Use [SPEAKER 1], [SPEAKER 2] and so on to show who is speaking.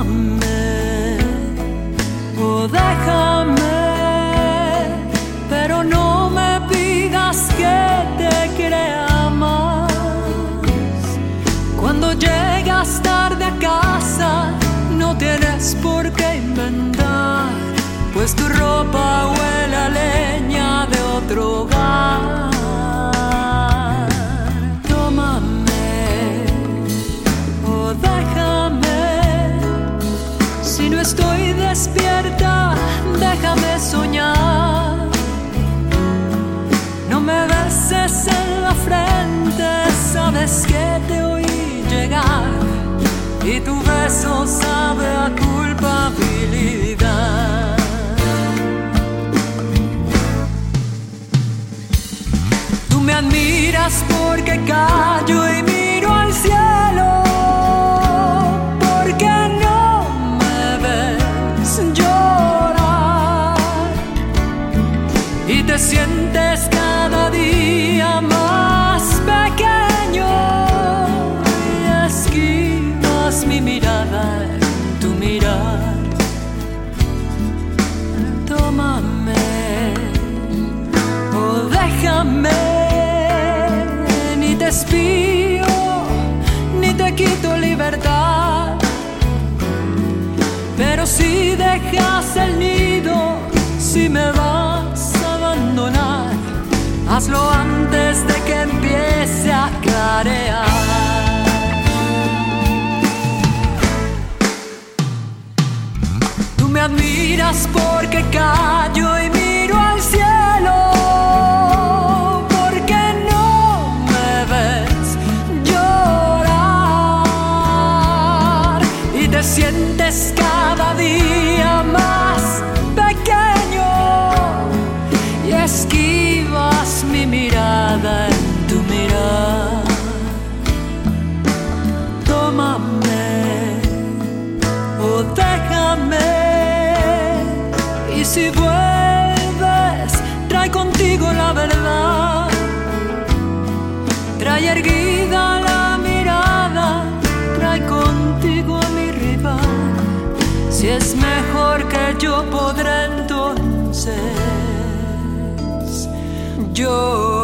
[SPEAKER 1] déjame, oh déjame, pero no me pidas que te crea más. Cuando llegas tarde a casa, no tienes por qué inventar, pues tu ropa huele a leña de otro Si no estoy despierta, déjame soñar. No me beses en la frente, sabes que te oí llegar. Y tu beso sabe a culpabilidad. Tú me admiras porque callo en tu mirar. Tómame o déjame, ni te espío, ni te quito libertad. Pero si dejas el nido, si me vas a abandonar, hazlo antes me porque callo y miro al cielo. Porque no me ves llorar. Y te sientes cada si vuelves, trae contigo la verdad. Trae erguida la mirada, trae contigo a mi rival. Si es mejor que yo podré entonces yo